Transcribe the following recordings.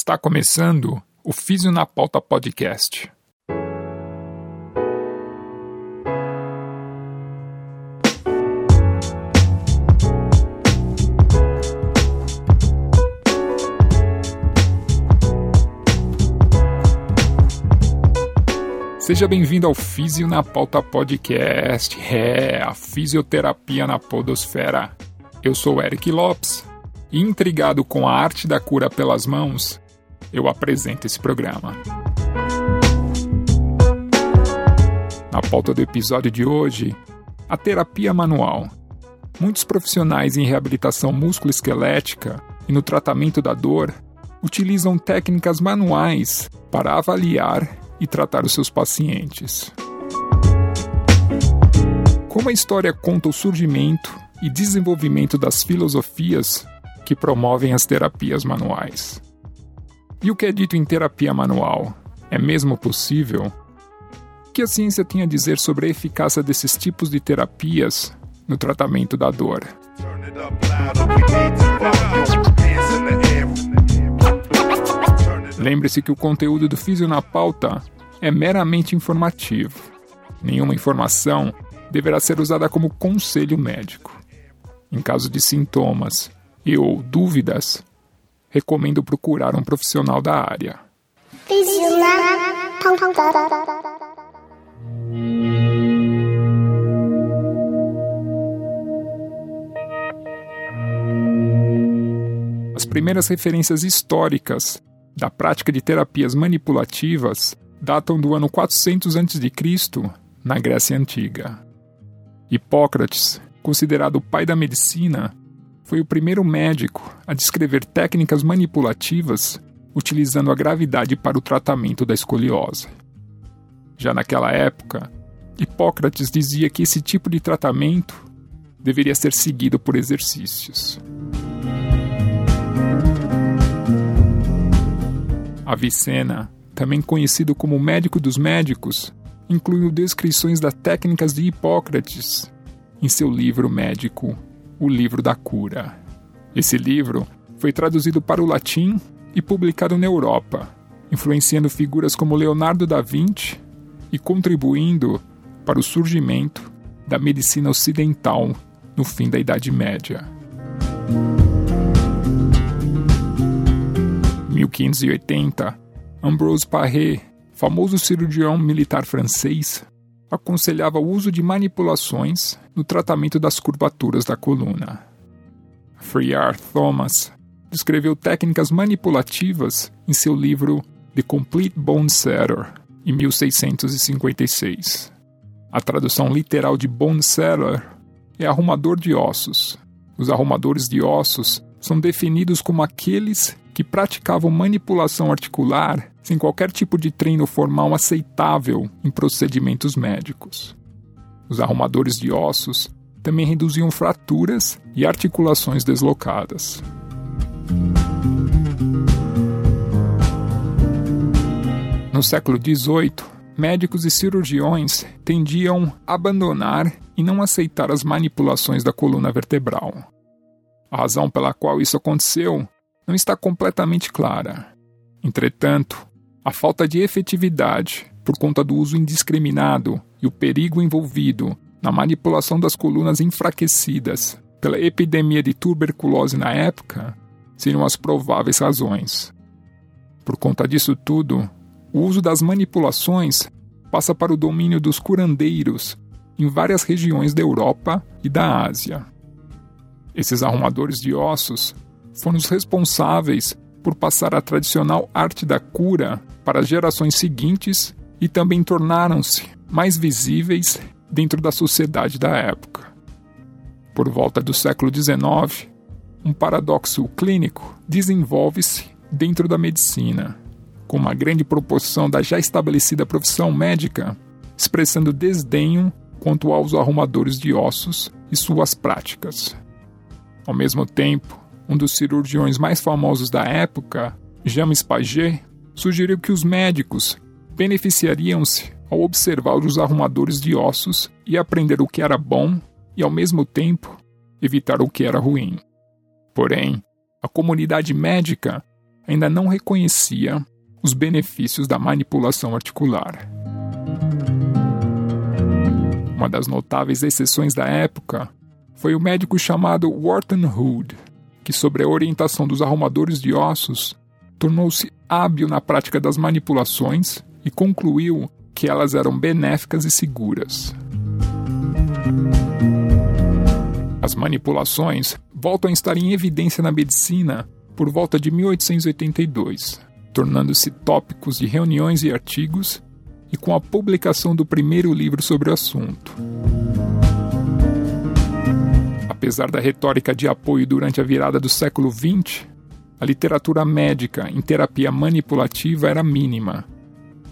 Está começando o Físio na Pauta Podcast. Seja bem-vindo ao Físio na Pauta Podcast. É, a fisioterapia na podosfera. Eu sou Eric Lopes e intrigado com a arte da cura pelas mãos, eu apresento esse programa. Na pauta do episódio de hoje, a terapia manual. Muitos profissionais em reabilitação musculoesquelética e no tratamento da dor utilizam técnicas manuais para avaliar e tratar os seus pacientes. Como a história conta o surgimento e desenvolvimento das filosofias que promovem as terapias manuais. E o que é dito em terapia manual? É mesmo possível? O que a ciência tem a dizer sobre a eficácia desses tipos de terapias no tratamento da dor? Lembre-se que o conteúdo do Físio na Pauta é meramente informativo. Nenhuma informação deverá ser usada como conselho médico. Em caso de sintomas e ou dúvidas, recomendo procurar um profissional da área. As primeiras referências históricas da prática de terapias manipulativas datam do ano 400 a.C., na Grécia Antiga. Hipócrates, considerado o pai da medicina, foi o primeiro médico a descrever técnicas manipulativas utilizando a gravidade para o tratamento da escoliose. Já naquela época, Hipócrates dizia que esse tipo de tratamento deveria ser seguido por exercícios. Avicena também conhecido como médico dos médicos, incluiu descrições das técnicas de Hipócrates em seu livro médico, O Livro da Cura. Esse livro foi traduzido para o latim e publicado na Europa, influenciando figuras como Leonardo da Vinci e contribuindo para o surgimento da medicina ocidental no fim da Idade Média. 1580 Ambrose Paré, famoso cirurgião militar francês, aconselhava o uso de manipulações no tratamento das curvaturas da coluna. Frear Thomas descreveu técnicas manipulativas em seu livro The Complete Bone Setter, em 1656. A tradução literal de bone setter é arrumador de ossos. Os arrumadores de ossos são definidos como aqueles que praticavam manipulação articular sem qualquer tipo de treino formal aceitável em procedimentos médicos. Os arrumadores de ossos também reduziam fraturas e articulações deslocadas. No século XVIII, médicos e cirurgiões tendiam a abandonar e não aceitar as manipulações da coluna vertebral. A razão pela qual isso aconteceu não está completamente clara. Entretanto, a falta de efetividade, por conta do uso indiscriminado e o perigo envolvido na manipulação das colunas enfraquecidas pela epidemia de tuberculose na época, seriam as prováveis razões. Por conta disso tudo, o uso das manipulações passa para o domínio dos curandeiros em várias regiões da Europa e da Ásia. Esses arrumadores de ossos foram os responsáveis por passar a tradicional arte da cura para as gerações seguintes e também tornaram-se mais visíveis dentro da sociedade da época. Por volta do século XIX, um paradoxo clínico desenvolve-se dentro da medicina, com uma grande proporção da já estabelecida profissão médica expressando desdenho quanto aos arrumadores de ossos e suas práticas. Ao mesmo tempo, um dos cirurgiões mais famosos da época, James Paget, sugeriu que os médicos beneficiariam-se ao observar os arrumadores de ossos e aprender o que era bom e, ao mesmo tempo, evitar o que era ruim. Porém, a comunidade médica ainda não reconhecia os benefícios da manipulação articular. Uma das notáveis exceções da época foi o médico chamado Wharton Hood, que, sob a orientação dos arrumadores de ossos, tornou-se hábil na prática das manipulações e concluiu que elas eram benéficas e seguras. As manipulações voltam a estar em evidência na medicina por volta de 1882, tornando-se tópicos de reuniões e artigos, e com a publicação do primeiro livro sobre o assunto. Apesar da retórica de apoio durante a virada do século XX, a literatura médica em terapia manipulativa era mínima,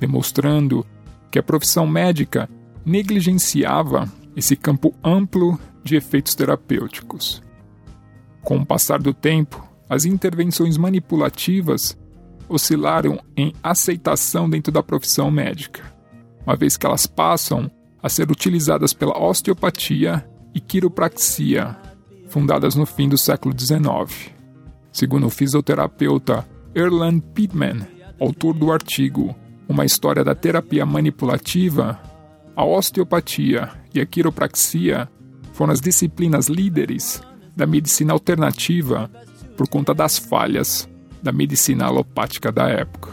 demonstrando que a profissão médica negligenciava esse campo amplo de efeitos terapêuticos. Com o passar do tempo, as intervenções manipulativas oscilaram em aceitação dentro da profissão médica, uma vez que elas passam a ser utilizadas pela osteopatia e quiropraxia, fundadas no fim do século XIX. Segundo o fisioterapeuta Erland Pittman, autor do artigo Uma História da Terapia Manipulativa, a osteopatia e a quiropraxia foram as disciplinas líderes da medicina alternativa por conta das falhas da medicina alopática da época.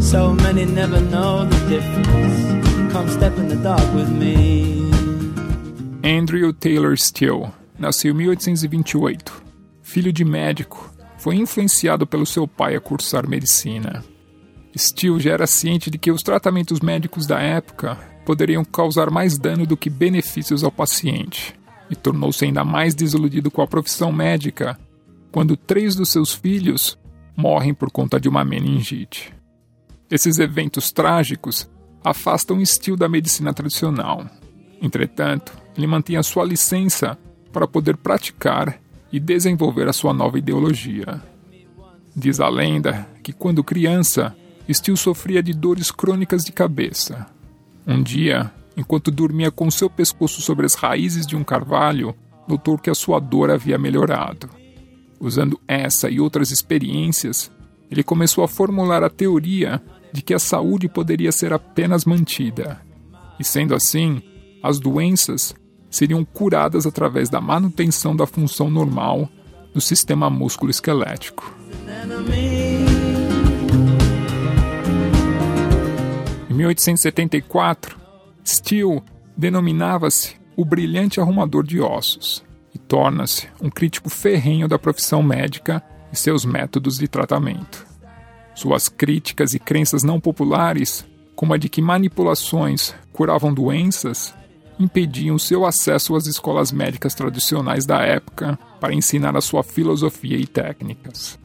So many never know the difference. Come step in the dark with me. Andrew Taylor Steele nasceu em 1828. Filho de médico, foi influenciado pelo seu pai a cursar medicina. Steele já era ciente de que os tratamentos médicos da época poderiam causar mais dano do que benefícios ao paciente, e tornou-se ainda mais desiludido com a profissão médica quando três dos seus filhos morrem por conta de uma meningite. Esses eventos trágicos afastam estilo da medicina tradicional. Entretanto, ele mantém a sua licença para poder praticar e desenvolver a sua nova ideologia. Diz a lenda que, quando criança, Steele sofria de dores crônicas de cabeça. Um dia, enquanto dormia com seu pescoço sobre as raízes de um carvalho, notou que a sua dor havia melhorado. Usando essa e outras experiências, ele começou a formular a teoria de que a saúde poderia ser apenas mantida. E sendo assim, as doenças seriam curadas através da manutenção da função normal do sistema músculo-esquelético. Em 1874, Steele denominava-se o brilhante arrumador de ossos e torna-se um crítico ferrenho da profissão médica e seus métodos de tratamento. Suas críticas e crenças não populares, como a de que manipulações curavam doenças, impediam seu acesso às escolas médicas tradicionais da época para ensinar a sua filosofia e técnicas.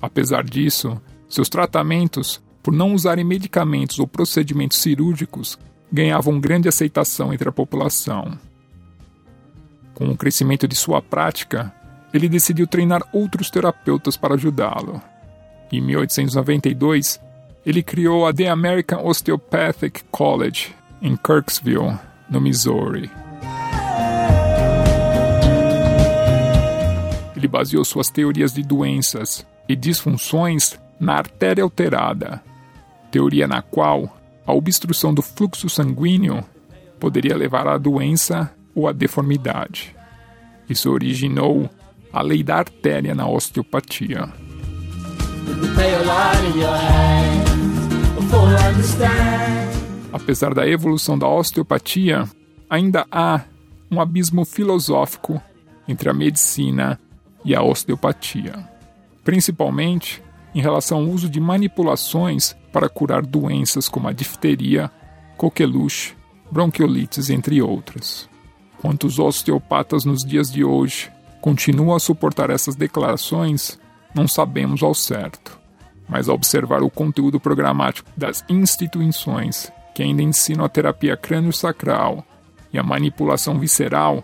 Apesar disso, seus tratamentos, por não usarem medicamentos ou procedimentos cirúrgicos, ganhavam grande aceitação entre a população. Com o crescimento de sua prática, ele decidiu treinar outros terapeutas para ajudá-lo. Em 1892, ele criou a The American Osteopathic College, em Kirksville, no Missouri. Ele baseou suas teorias de doenças e disfunções na artéria alterada, teoria na qual a obstrução do fluxo sanguíneo poderia levar à doença ou a deformidade. Isso originou a lei da artéria na osteopatia. Apesar da evolução da osteopatia, ainda há um abismo filosófico entre a medicina e a osteopatia, principalmente em relação ao uso de manipulações para curar doenças como a difteria, coqueluche, bronquiolites, entre outras. Quantos osteopatas nos dias de hoje continuam a suportar essas declarações, não sabemos ao certo. Mas ao observar o conteúdo programático das instituições que ainda ensinam a terapia crânio-sacral e a manipulação visceral,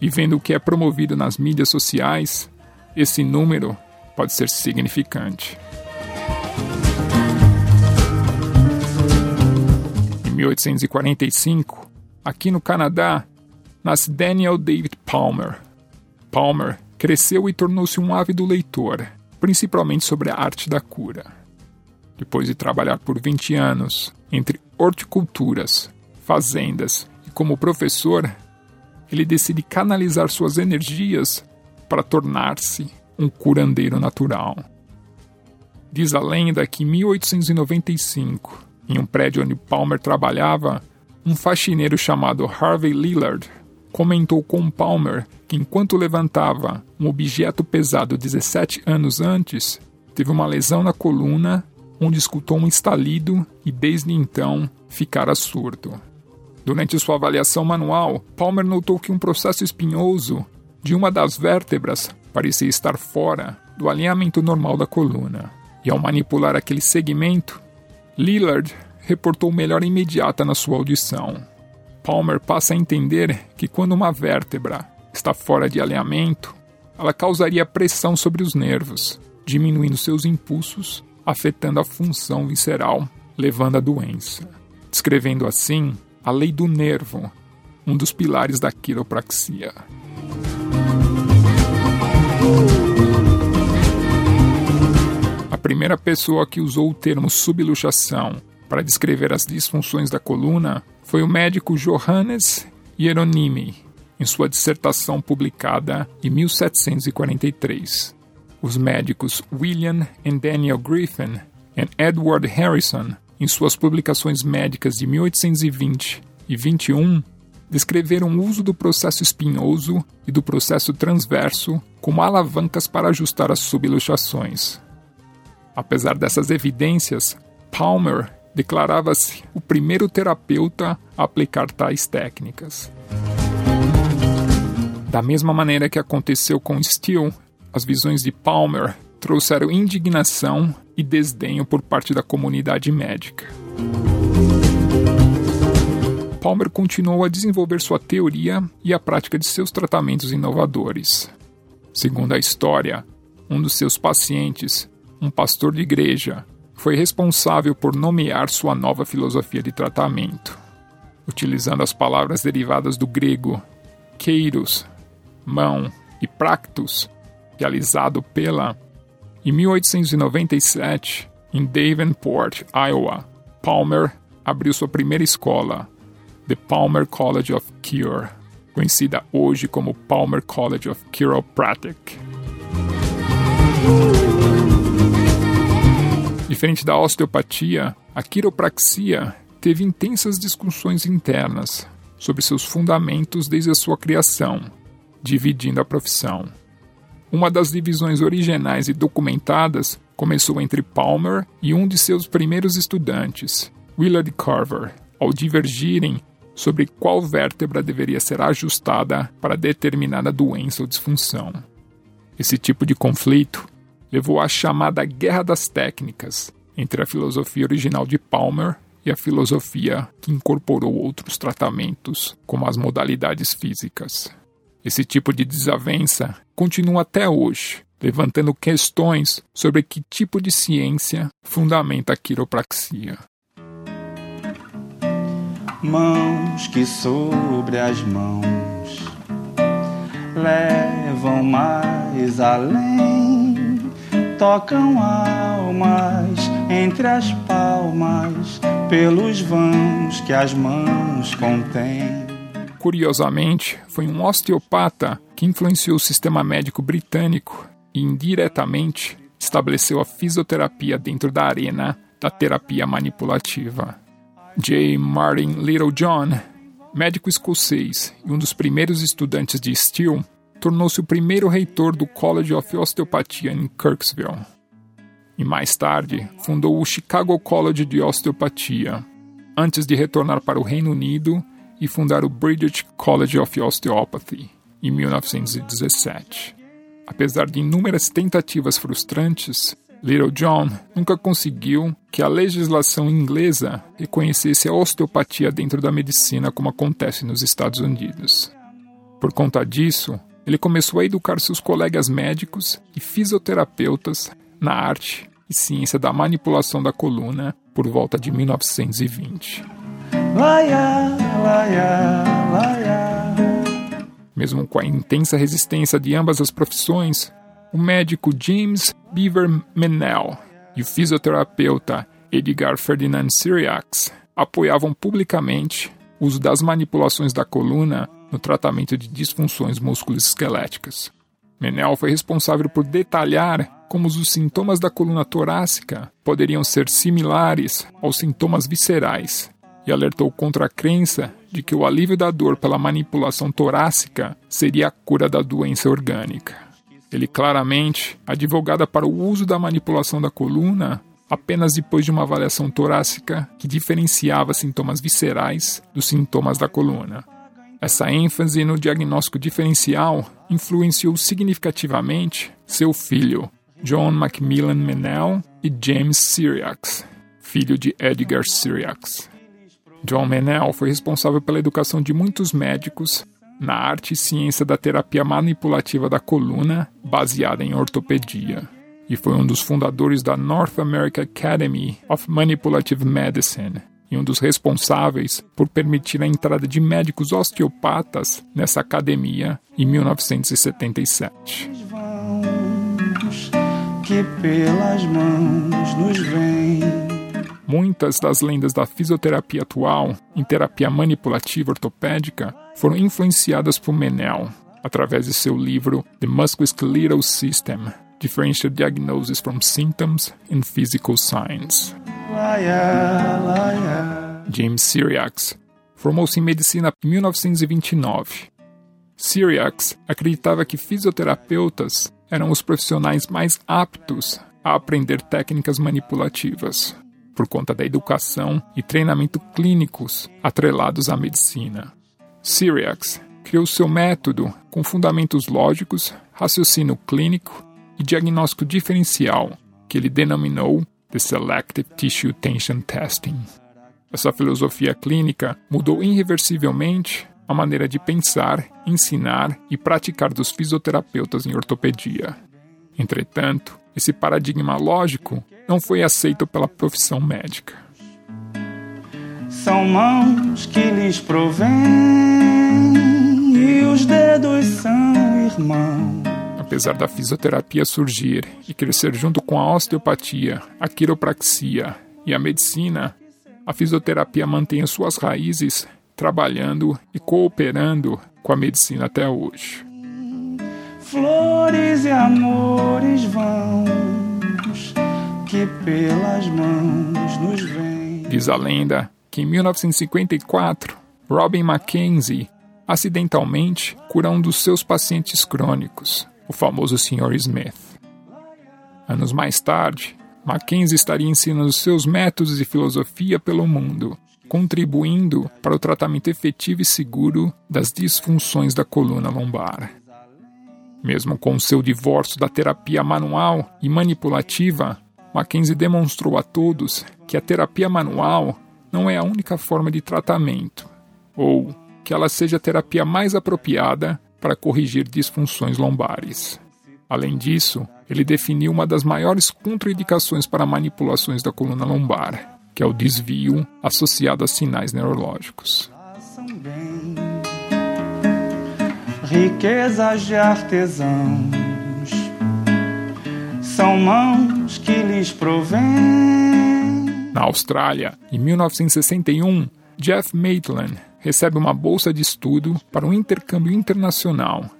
e vendo o que é promovido nas mídias sociais, esse número pode ser significante. Em 1845, aqui no Canadá, nasce Daniel David Palmer. Palmer cresceu e tornou-se um ávido leitor, principalmente sobre a arte da cura. Depois de trabalhar por 20 anos entre horticulturas, fazendas e como professor, ele decide canalizar suas energias para tornar-se um curandeiro natural. Diz a lenda que em 1895, em um prédio onde Palmer trabalhava, um faxineiro chamado Harvey Lillard comentou com Palmer que enquanto levantava um objeto pesado 17 anos antes, teve uma lesão na coluna onde escutou um estalido e desde então ficara surdo. Durante sua avaliação manual, Palmer notou que um processo espinhoso de uma das vértebras parecia estar fora do alinhamento normal da coluna. E ao manipular aquele segmento, Lillard reportou melhora imediata na sua audição. Palmer passa a entender que quando uma vértebra está fora de alinhamento, ela causaria pressão sobre os nervos, diminuindo seus impulsos, afetando a função visceral, levando à doença. Descrevendo assim a lei do nervo, um dos pilares da quiropraxia. A primeira pessoa que usou o termo subluxação para descrever as disfunções da coluna foi o médico Johannes Hieronymi, em sua dissertação publicada em 1743. Os médicos William e Daniel Griffin e Edward Harrison, em suas publicações médicas de 1820 e 21, descreveram o uso do processo espinhoso e do processo transverso como alavancas para ajustar as subluxações. Apesar dessas evidências, Palmer declarava-se o primeiro terapeuta a aplicar tais técnicas. Da mesma maneira que aconteceu com Steele, as visões de Palmer trouxeram indignação e desdenho por parte da comunidade médica. Palmer continuou a desenvolver sua teoria e a prática de seus tratamentos inovadores. Segundo a história, um dos seus pacientes, um pastor de igreja, foi responsável por nomear sua nova filosofia de tratamento. Utilizando as palavras derivadas do grego keiros, mão, e practus, realizado pela. Em 1897, em Davenport, Iowa, Palmer abriu sua primeira escola, The Palmer College of Cure, conhecida hoje como Palmer College of Chiropractic. Diferente da osteopatia, a quiropraxia teve intensas discussões internas sobre seus fundamentos desde a sua criação, dividindo a profissão. Uma das divisões originais e documentadas começou entre Palmer e um de seus primeiros estudantes, Willard Carver, ao divergirem sobre qual vértebra deveria ser ajustada para determinada doença ou disfunção. Esse tipo de conflito levou à chamada Guerra das Técnicas entre a filosofia original de Palmer e a filosofia que incorporou outros tratamentos, como as modalidades físicas. Esse tipo de desavença continua até hoje, levantando questões sobre que tipo de ciência fundamenta a quiropraxia. Mãos que sobre as mãos levam mais além, tocam almas entre as palmas, pelos vãos que as mãos contêm. Curiosamente, foi um osteopata que influenciou o sistema médico britânico e indiretamente estabeleceu a fisioterapia dentro da arena da terapia manipulativa. J. Martin Littlejohn, médico escocês e um dos primeiros estudantes de Steele, tornou-se o primeiro reitor do College of Osteopatia em Kirksville. E mais tarde, fundou o Chicago College de Osteopatia, antes de retornar para o Reino Unido e fundar o British College of Osteopathy em 1917. Apesar de inúmeras tentativas frustrantes, Little John nunca conseguiu que a legislação inglesa reconhecesse a osteopatia dentro da medicina como acontece nos Estados Unidos. Por conta disso, ele começou a educar seus colegas médicos e fisioterapeutas na arte e ciência da manipulação da coluna por volta de 1920. Laia, laia, laia. Mesmo com a intensa resistência de ambas as profissões, o médico James Beaver Menel e o fisioterapeuta Edgar Ferdinand Syriacs apoiavam publicamente o uso das manipulações da coluna no tratamento de disfunções musculoesqueléticas. Menel foi responsável por detalhar como os sintomas da coluna torácica poderiam ser similares aos sintomas viscerais e alertou contra a crença de que o alívio da dor pela manipulação torácica seria a cura da doença orgânica. Ele claramente advogada para o uso da manipulação da coluna apenas depois de uma avaliação torácica que diferenciava sintomas viscerais dos sintomas da coluna. Essa ênfase no diagnóstico diferencial influenciou significativamente seu filho, John Macmillan Menel e James Syriacs, filho de Edgar Syriacs. John Menel foi responsável pela educação de muitos médicos na arte e ciência da terapia manipulativa da coluna, baseada em ortopedia, e foi um dos fundadores da North American Academy of Manipulative Medicine e um dos responsáveis por permitir a entrada de médicos osteopatas nessa academia em 1977. Que pelas mãos nos vem Muitas das lendas da fisioterapia atual em terapia manipulativa ortopédica foram influenciadas por Menel, através de seu livro The Musculoskeletal System, Differential Diagnosis from Symptoms in Physical Signs. James Syriacs formou-se em medicina em 1929. Syriacs acreditava que fisioterapeutas eram os profissionais mais aptos a aprender técnicas manipulativas por conta da educação e treinamento clínicos atrelados à medicina. Syriacs criou seu método com fundamentos lógicos, raciocínio clínico e diagnóstico diferencial, que ele denominou The Selective Tissue Tension Testing. Essa filosofia clínica mudou irreversivelmente a maneira de pensar, ensinar e praticar dos fisioterapeutas em ortopedia. Entretanto, esse paradigma lógico não foi aceito pela profissão médica. São mãos que lhes provêm e os dedos são irmãos. Apesar da fisioterapia surgir e crescer junto com a osteopatia, a quiropraxia e a medicina, a fisioterapia mantém as suas raízes trabalhando e cooperando com a medicina até hoje. Flores e amores vão que pelas mãos nos vem. Diz a lenda que em 1954, Robin Mackenzie acidentalmente cura um dos seus pacientes crônicos, o famoso Sr. Smith. Anos mais tarde, Mackenzie estaria ensinando seus métodos e filosofia pelo mundo, contribuindo para o tratamento efetivo e seguro das disfunções da coluna lombar. Mesmo com seu divórcio da terapia manual e manipulativa, Mackenzie demonstrou a todos que a terapia manual não é a única forma de tratamento, ou que ela seja a terapia mais apropriada para corrigir disfunções lombares. Além disso, ele definiu uma das maiores contraindicações para manipulações da coluna lombar, que é o desvio associado a sinais neurológicos. Riquezas de artesãos são mãos que lhes provêm. Na Austrália, em 1961, Jeff Maitland recebe uma bolsa de estudo para um intercâmbio internacional,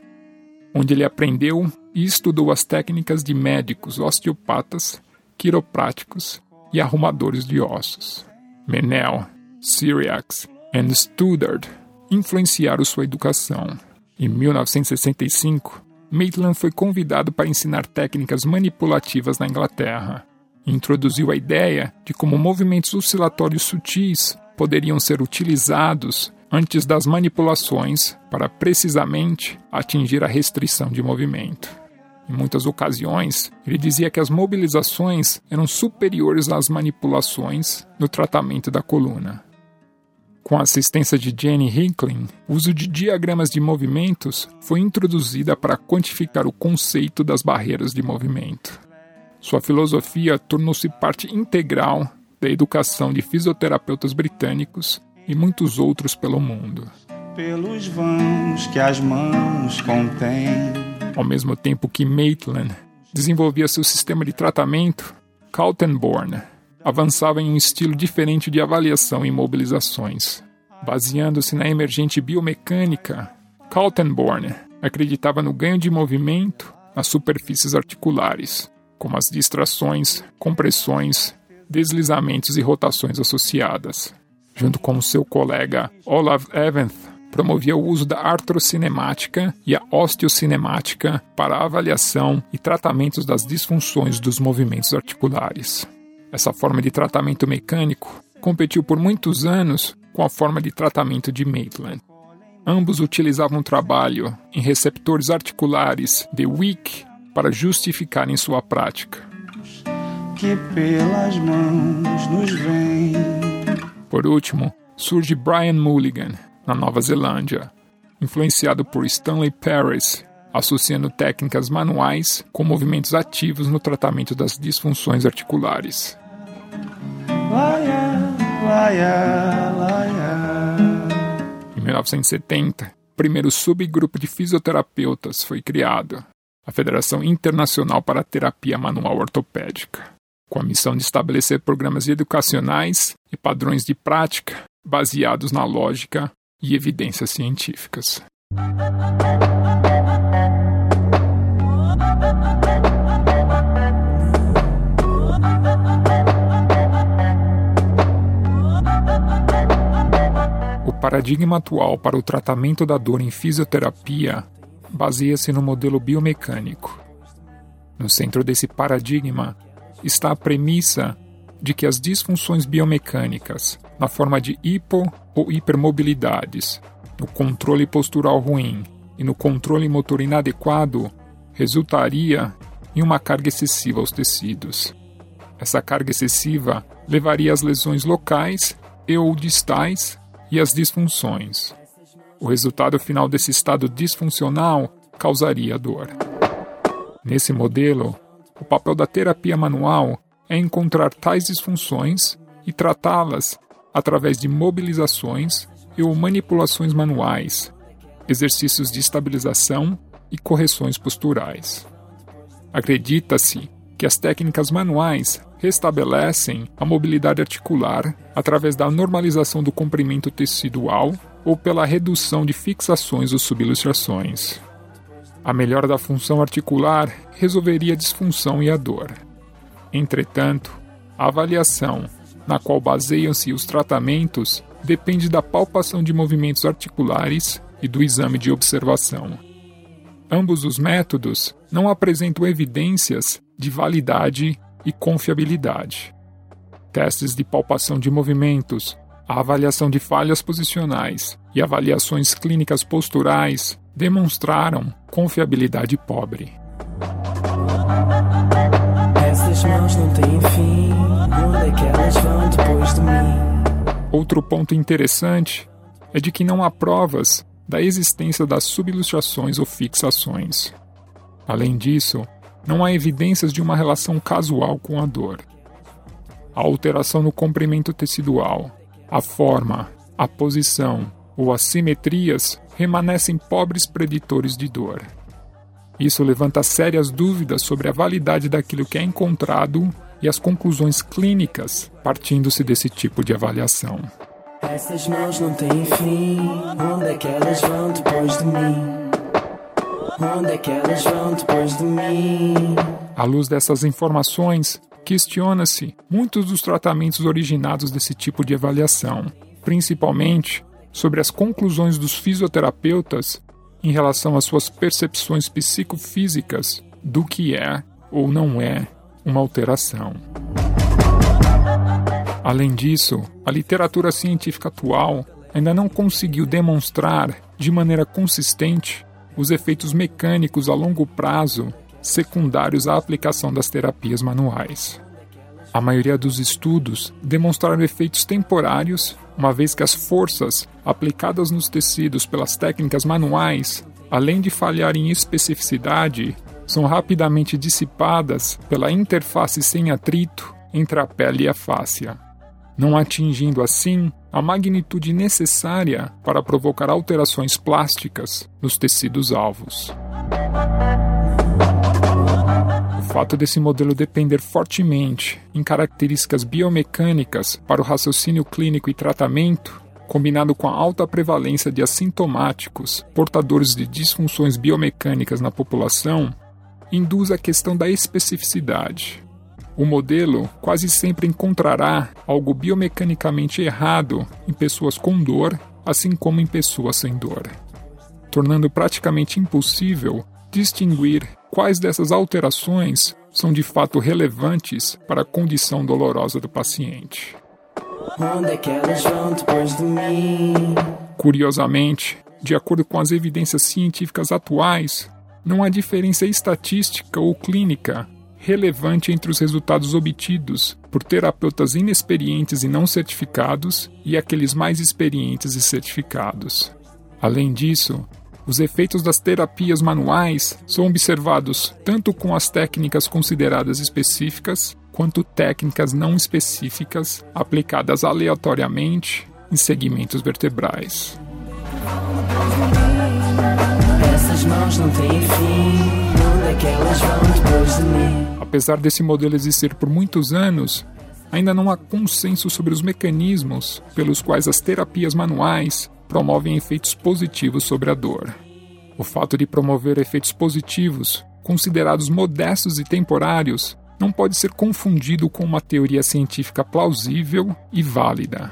onde ele aprendeu e estudou as técnicas de médicos osteopatas, quiropráticos e arrumadores de ossos. Menel, Syriacs e Studard influenciaram sua educação. Em 1965, Maitland foi convidado para ensinar técnicas manipulativas na Inglaterra. Introduziu a ideia de como movimentos oscilatórios sutis poderiam ser utilizados antes das manipulações para precisamente atingir a restrição de movimento. Em muitas ocasiões, ele dizia que as mobilizações eram superiores às manipulações no tratamento da coluna. Com a assistência de Jenny Hinklin, o uso de diagramas de movimentos foi introduzida para quantificar o conceito das barreiras de movimento. Sua filosofia tornou-se parte integral da educação de fisioterapeutas britânicos e muitos outros pelo mundo. Pelos vãos que as mãos contêm Ao mesmo tempo que Maitland desenvolvia seu sistema de tratamento, Kaltenborn avançava em um estilo diferente de avaliação e mobilizações. Baseando-se na emergente biomecânica, Kaltenborn acreditava no ganho de movimento nas superfícies articulares, como as distrações, compressões, deslizamentos e rotações associadas. Junto com seu colega Olav Eventh, promovia o uso da artrocinemática e a osteocinemática para avaliação e tratamentos das disfunções dos movimentos articulares. Essa forma de tratamento mecânico competiu por muitos anos com a forma de tratamento de Maitland. Ambos utilizavam o trabalho em receptores articulares de Wick para justificarem sua prática. Que pelas mãos nos vem. Por último, surge Brian Mulligan, na Nova Zelândia, influenciado por Stanley Paris, associando técnicas manuais com movimentos ativos no tratamento das disfunções articulares. Em 1970, o primeiro subgrupo de fisioterapeutas foi criado, a Federação Internacional para a Terapia Manual Ortopédica, com a missão de estabelecer programas educacionais e padrões de prática baseados na lógica e evidências científicas. O paradigma atual para o tratamento da dor em fisioterapia baseia-se no modelo biomecânico. No centro desse paradigma está a premissa de que as disfunções biomecânicas, na forma de hipo ou hipermobilidades, no controle postural ruim e no controle motor inadequado, resultaria em uma carga excessiva aos tecidos. Essa carga excessiva levaria às lesões locais e ou distais e às disfunções. O resultado final desse estado disfuncional causaria dor. Nesse modelo, o papel da terapia manual é encontrar tais disfunções e tratá-las através de mobilizações e ou manipulações manuais, exercícios de estabilização e correções posturais. Acredita-se que as técnicas manuais restabelecem a mobilidade articular através da normalização do comprimento tecidual ou pela redução de fixações ou subilustrações. A melhora da função articular resolveria a disfunção e a dor. Entretanto, a avaliação, na qual baseiam-se os tratamentos, depende da palpação de movimentos articulares e do exame de observação. Ambos os métodos não apresentam evidências de validade e confiabilidade. Testes de palpação de movimentos, a avaliação de falhas posicionais e avaliações clínicas posturais demonstraram confiabilidade pobre. Essas mãos não têm fim, onde é que elas vão depois de mim? Outro ponto interessante é de que não há provas da existência das subilustrações ou fixações. Além disso, não há evidências de uma relação casual com a dor. A alteração no comprimento tecidual, a forma, a posição ou as simetrias remanescem pobres preditores de dor. Isso levanta sérias dúvidas sobre a validade daquilo que é encontrado e as conclusões clínicas partindo-se desse tipo de avaliação. Essas mãos não têm fim, onde é que elas vão depois de mim? Onde é que elas vão depois de mim? À luz dessas informações, questiona-se muitos dos tratamentos originados desse tipo de avaliação, principalmente sobre as conclusões dos fisioterapeutas em relação às suas percepções psicofísicas do que é ou não é uma alteração. Além disso, a literatura científica atual ainda não conseguiu demonstrar de maneira consistente os efeitos mecânicos a longo prazo secundários à aplicação das terapias manuais. A maioria dos estudos demonstraram efeitos temporários, uma vez que as forças aplicadas nos tecidos pelas técnicas manuais, além de falhar em especificidade, são rapidamente dissipadas pela interface sem atrito entre a pele e a fáscia, não atingindo assim a magnitude necessária para provocar alterações plásticas nos tecidos alvos. O fato desse modelo depender fortemente em características biomecânicas para o raciocínio clínico e tratamento, combinado com a alta prevalência de assintomáticos portadores de disfunções biomecânicas na população, induz a questão da especificidade. O modelo quase sempre encontrará algo biomecanicamente errado em pessoas com dor, assim como em pessoas sem dor, tornando praticamente impossível distinguir quais dessas alterações são de fato relevantes para a condição dolorosa do paciente. É Curiosamente, de acordo com as evidências científicas atuais, não há diferença estatística ou clínica relevante entre os resultados obtidos por terapeutas inexperientes e não certificados e aqueles mais experientes e certificados. Além disso, os efeitos das terapias manuais são observados tanto com as técnicas consideradas específicas quanto técnicas não específicas aplicadas aleatoriamente em segmentos vertebrais. Essas mãos não têm fim, que elas vão depois de mim? Apesar desse modelo existir por muitos anos, ainda não há consenso sobre os mecanismos pelos quais as terapias manuais promovem efeitos positivos sobre a dor. O fato de promover efeitos positivos, considerados modestos e temporários, não pode ser confundido com uma teoria científica plausível e válida.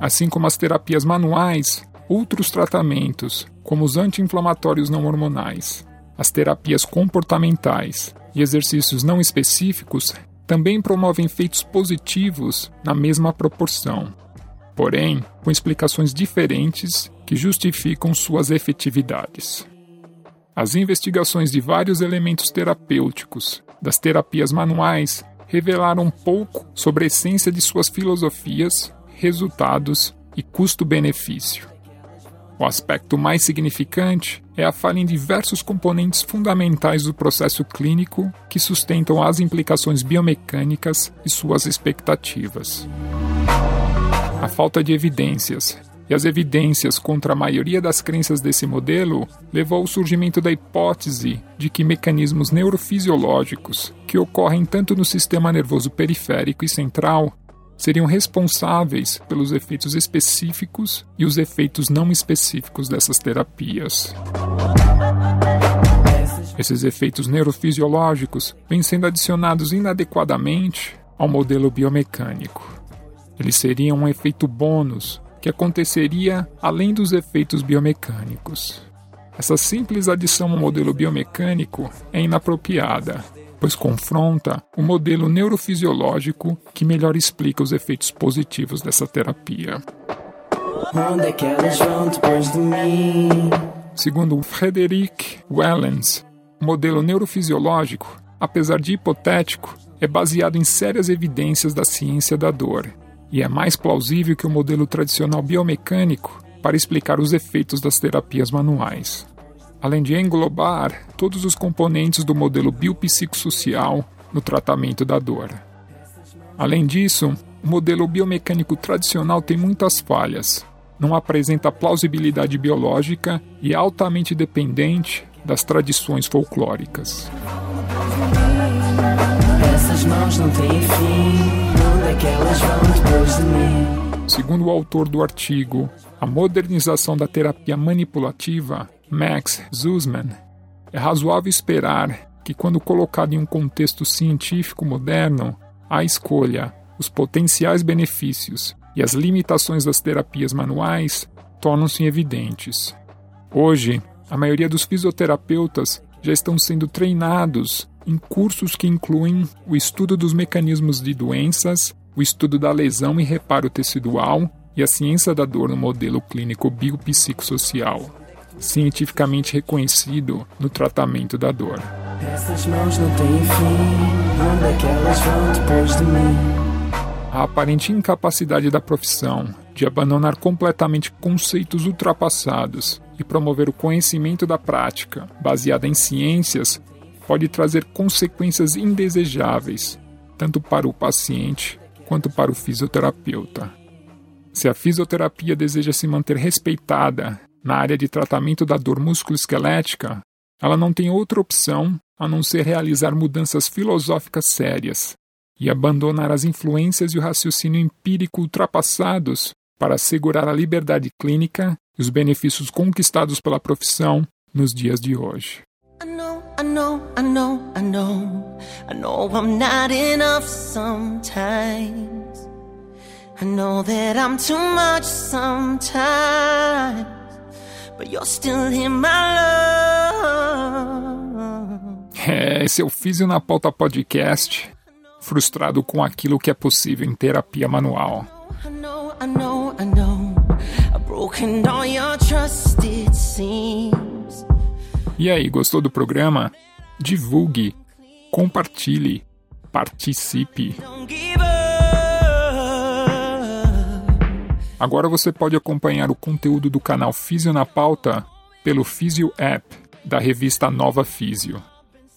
Assim como as terapias manuais, outros tratamentos, como os anti-inflamatórios não hormonais, as terapias comportamentais e exercícios não específicos também promovem efeitos positivos na mesma proporção, porém com explicações diferentes que justificam suas efetividades. As investigações de vários elementos terapêuticos das terapias manuais revelaram pouco sobre a essência de suas filosofias, resultados e custo-benefício. O aspecto mais significante é a falha em diversos componentes fundamentais do processo clínico que sustentam as implicações biomecânicas e suas expectativas. A falta de evidências e as evidências contra a maioria das crenças desse modelo levou ao surgimento da hipótese de que mecanismos neurofisiológicos que ocorrem tanto no sistema nervoso periférico e central seriam responsáveis pelos efeitos específicos e os efeitos não específicos dessas terapias. Esses efeitos neurofisiológicos vêm sendo adicionados inadequadamente ao modelo biomecânico. Eles seriam um efeito bônus que aconteceria além dos efeitos biomecânicos. Essa simples adição ao modelo biomecânico é inapropriada pois confronta o modelo neurofisiológico que melhor explica os efeitos positivos dessa terapia. Onde é que elas vão depois de mim? Segundo Frederick Wellens, o modelo neurofisiológico, apesar de hipotético, é baseado em sérias evidências da ciência da dor e é mais plausível que o modelo tradicional biomecânico para explicar os efeitos das terapias manuais além de englobar todos os componentes do modelo biopsicossocial no tratamento da dor. Além disso, o modelo biomecânico tradicional tem muitas falhas, não apresenta plausibilidade biológica e é altamente dependente das tradições folclóricas. É? Segundo o autor do artigo, a modernização da terapia manipulativa Max Zussman, é razoável esperar que, quando colocado em um contexto científico moderno, a escolha, os potenciais benefícios e as limitações das terapias manuais tornam-se evidentes. Hoje, a maioria dos fisioterapeutas já estão sendo treinados em cursos que incluem o estudo dos mecanismos de doenças, o estudo da lesão e reparo tecidual e a ciência da dor no modelo clínico biopsicossocial cientificamente reconhecido no tratamento da dor. Essas mãos não têm fim, onde é que elas vão depois de mim? A aparente incapacidade da profissão de abandonar completamente conceitos ultrapassados e promover o conhecimento da prática, baseada em ciências, pode trazer consequências indesejáveis, tanto para o paciente quanto para o fisioterapeuta. Se a fisioterapia deseja se manter respeitada na área de tratamento da dor musculoesquelética, ela não tem outra opção a não ser realizar mudanças filosóficas sérias e abandonar as influências e o raciocínio empírico ultrapassados para assegurar a liberdade clínica e os benefícios conquistados pela profissão nos dias de hoje. I know, I know, I know, I know, I'm not enough sometimes. I know that I'm too much sometimes, É, esse é o Físio na Pauta Podcast, frustrado com aquilo que é possível em terapia manual. E aí, gostou do programa? Divulgue, compartilhe, participe. Agora você pode acompanhar o conteúdo do canal Físio na Pauta pelo Físio App da revista Nova Físio.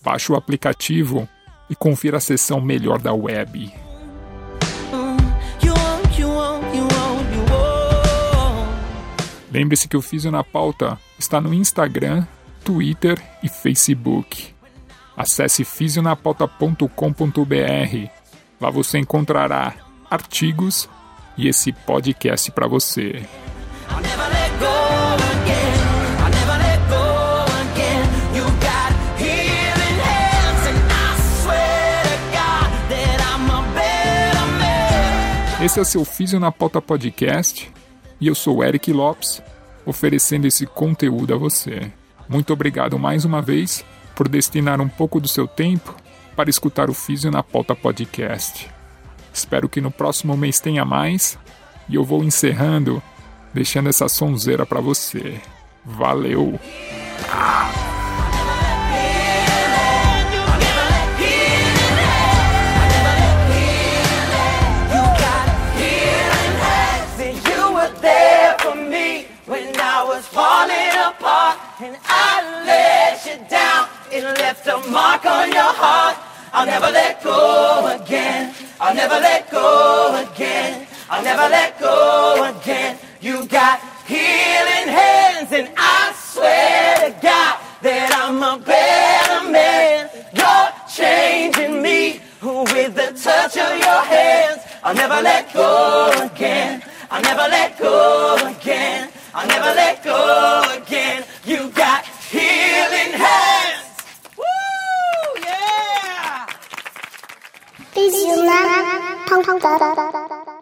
Baixe o aplicativo e confira a seção melhor da web. Lembre-se que o Físio na Pauta está no Instagram, Twitter e Facebook. Acesse fisionapauta.com.br. Lá você encontrará artigos e esse podcast para você. Esse é seu Físio na Pauta Podcast e eu sou Eric Lopes, oferecendo esse conteúdo a você. Muito obrigado mais uma vez por destinar um pouco do seu tempo para escutar o Físio na Pauta Podcast. Espero que no próximo mês tenha mais. E eu vou encerrando, deixando essa sonzeira para você. Valeu! and I let you down. It left a mark on your heart. I'll never let go again. I'll never let go again. I'll never let go again. You got healing hands, and I swear to God that I'm a better man. You're changing me with the touch of your hands. I'll never let go again. I'll never let go again. I'll never let go again. You got 情呢？汤汤哒哒哒哒哒。